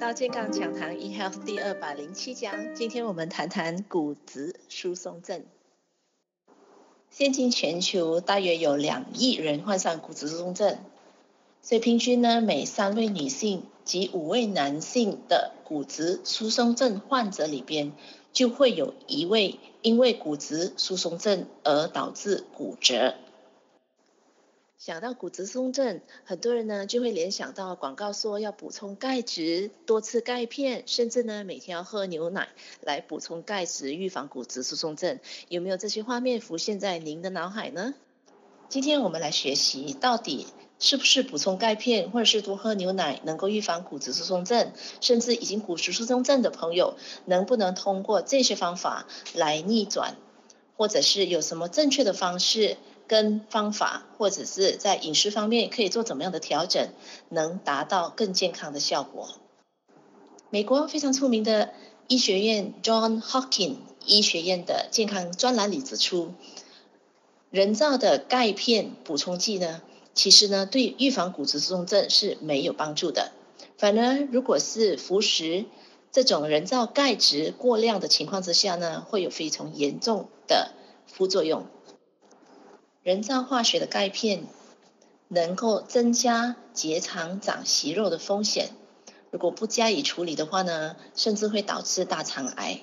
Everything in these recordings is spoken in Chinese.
到健康讲堂 eHealth 第二百零七讲，今天我们谈谈骨质疏松症。现今全球大约有两亿人患上骨质疏松症，所以平均呢，每三位女性及五位男性的骨质疏松症患者里边，就会有一位因为骨质疏松症而导致骨折。想到骨质疏松症，很多人呢就会联想到广告说要补充钙质，多吃钙片，甚至呢每天要喝牛奶来补充钙质，预防骨质疏松症。有没有这些画面浮现在您的脑海呢？今天我们来学习，到底是不是补充钙片，或者是多喝牛奶能够预防骨质疏松症？甚至已经骨质疏松症的朋友，能不能通过这些方法来逆转，或者是有什么正确的方式？跟方法，或者是在饮食方面可以做怎么样的调整，能达到更健康的效果。美国非常出名的医学院 John Hopkins 医学院的健康专栏里指出，人造的钙片补充剂呢，其实呢对预防骨质疏松症是没有帮助的。反而如果是服食这种人造钙质过量的情况之下呢，会有非常严重的副作用。人造化学的钙片能够增加结肠长息肉的风险，如果不加以处理的话呢，甚至会导致大肠癌。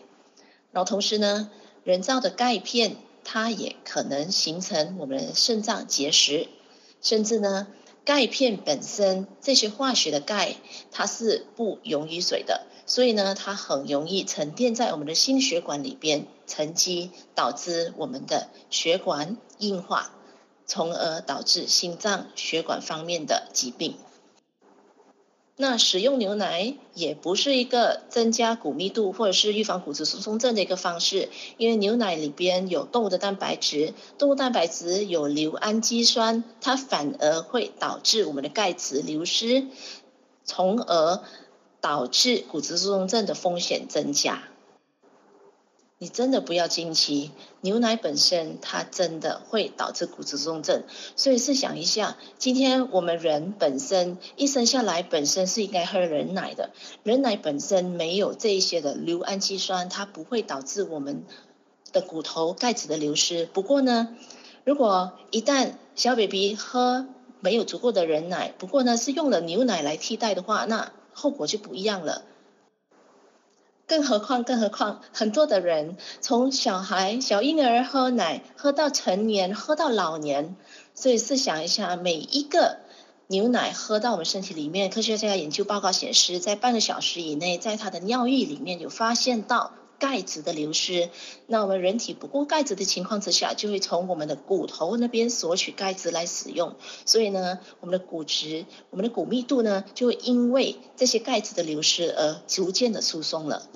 然后同时呢，人造的钙片它也可能形成我们肾脏结石，甚至呢，钙片本身这些化学的钙它是不溶于水的，所以呢，它很容易沉淀在我们的心血管里边，沉积导致我们的血管硬化。从而导致心脏血管方面的疾病。那使用牛奶也不是一个增加骨密度或者是预防骨质疏松症的一个方式，因为牛奶里边有动物的蛋白质，动物蛋白质有硫氨基酸，它反而会导致我们的钙质流失，从而导致骨质疏松症的风险增加。你真的不要惊奇，牛奶本身它真的会导致骨质疏松症。所以试想一下，今天我们人本身一生下来本身是应该喝人奶的，人奶本身没有这一些的硫氨基酸，它不会导致我们的骨头钙质的流失。不过呢，如果一旦小 baby 喝没有足够的人奶，不过呢是用了牛奶来替代的话，那后果就不一样了。更何况，更何况，很多的人从小孩、小婴儿喝奶，喝到成年，喝到老年。所以试想一下，每一个牛奶喝到我们身体里面，科学家研究报告显示，在半个小时以内，在他的尿液里面有发现到钙质的流失。那我们人体不够钙质的情况之下，就会从我们的骨头那边索取钙质来使用。所以呢，我们的骨质、我们的骨密度呢，就会因为这些钙质的流失而逐渐的疏松了。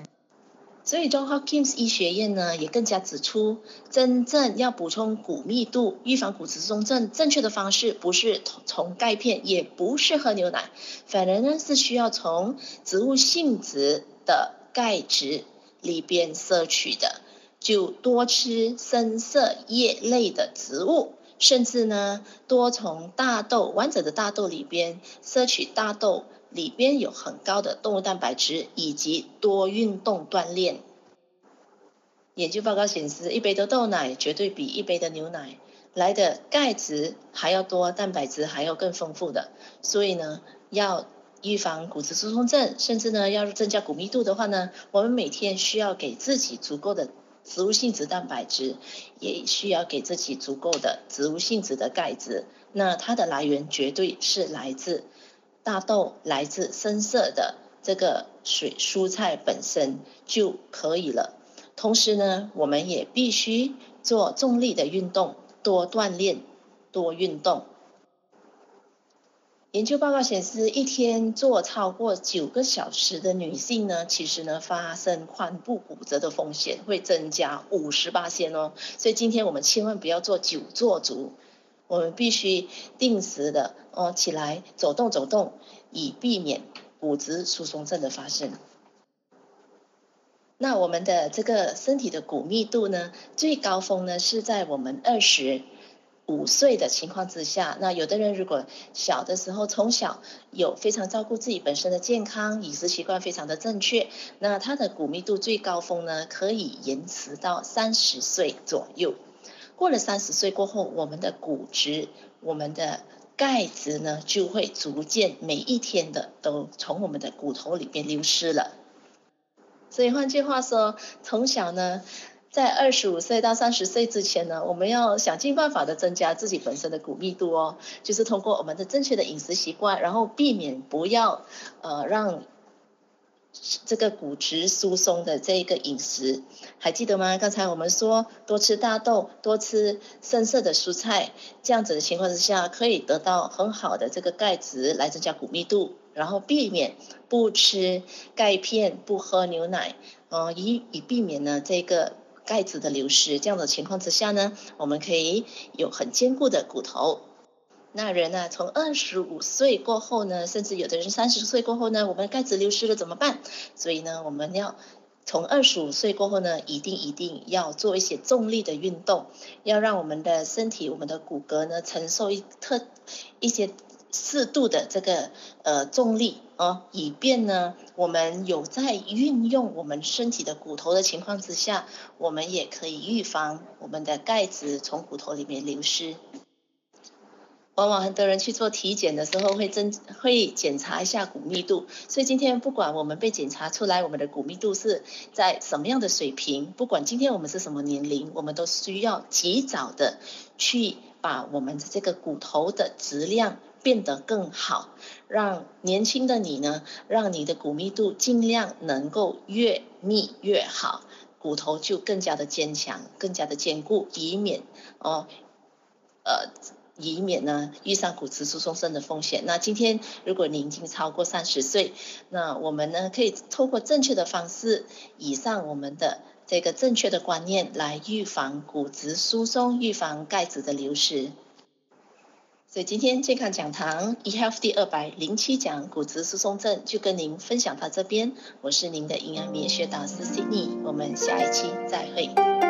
所以，John Hopkins 医学院呢也更加指出，真正要补充骨密度、预防骨质疏松症，正确的方式不是从钙片，也不是喝牛奶，反而呢是需要从植物性质的钙质里边摄取的，就多吃深色叶类的植物，甚至呢多从大豆完整的大豆里边摄取大豆。里边有很高的动物蛋白质，以及多运动锻炼。研究报告显示，一杯的豆奶绝对比一杯的牛奶来的钙质还要多，蛋白质还要更丰富的。所以呢，要预防骨质疏松症，甚至呢要增加骨密度的话呢，我们每天需要给自己足够的植物性质蛋白质，也需要给自己足够的植物性质的钙质。那它的来源绝对是来自。大豆来自深色的这个水蔬菜本身就可以了。同时呢，我们也必须做重力的运动，多锻炼，多运动。研究报告显示，一天做超过九个小时的女性呢，其实呢发生髋部骨折的风险会增加五十八先哦。所以今天我们千万不要做久坐族。我们必须定时的哦起来走动走动，以避免骨质疏松症的发生。那我们的这个身体的骨密度呢，最高峰呢是在我们二十五岁的情况之下，那有的人如果小的时候从小有非常照顾自己本身的健康，饮食习惯非常的正确，那他的骨密度最高峰呢，可以延迟到三十岁左右。过了三十岁过后，我们的骨质、我们的钙质呢，就会逐渐每一天的都从我们的骨头里边流失了。所以换句话说，从小呢。在二十五岁到三十岁之前呢，我们要想尽办法的增加自己本身的骨密度哦，就是通过我们的正确的饮食习惯，然后避免不要呃让这个骨质疏松的这一个饮食，还记得吗？刚才我们说多吃大豆，多吃深色的蔬菜，这样子的情况之下，可以得到很好的这个钙质来增加骨密度，然后避免不吃钙片，不喝牛奶，呃，以以避免呢这个。钙质的流失，这样的情况之下呢，我们可以有很坚固的骨头。那人呢，从二十五岁过后呢，甚至有的人三十岁过后呢，我们的钙质流失了怎么办？所以呢，我们要从二十五岁过后呢，一定一定要做一些重力的运动，要让我们的身体、我们的骨骼呢，承受一特一些。适度的这个呃重力哦，以便呢，我们有在运用我们身体的骨头的情况之下，我们也可以预防我们的钙质从骨头里面流失。往往很多人去做体检的时候会增会检查一下骨密度，所以今天不管我们被检查出来我们的骨密度是在什么样的水平，不管今天我们是什么年龄，我们都需要及早的去把我们的这个骨头的质量。变得更好，让年轻的你呢，让你的骨密度尽量能够越密越好，骨头就更加的坚强，更加的坚固，以免哦，呃，以免呢遇上骨质疏松症的风险。那今天如果你已经超过三十岁，那我们呢可以透过正确的方式，以上我们的这个正确的观念来预防骨质疏松，预防钙质的流失。所以今天健康讲堂 eHealth 第二百零七讲骨质疏松症就跟您分享到这边，我是您的营养美学导师 Cindy，我们下一期再会。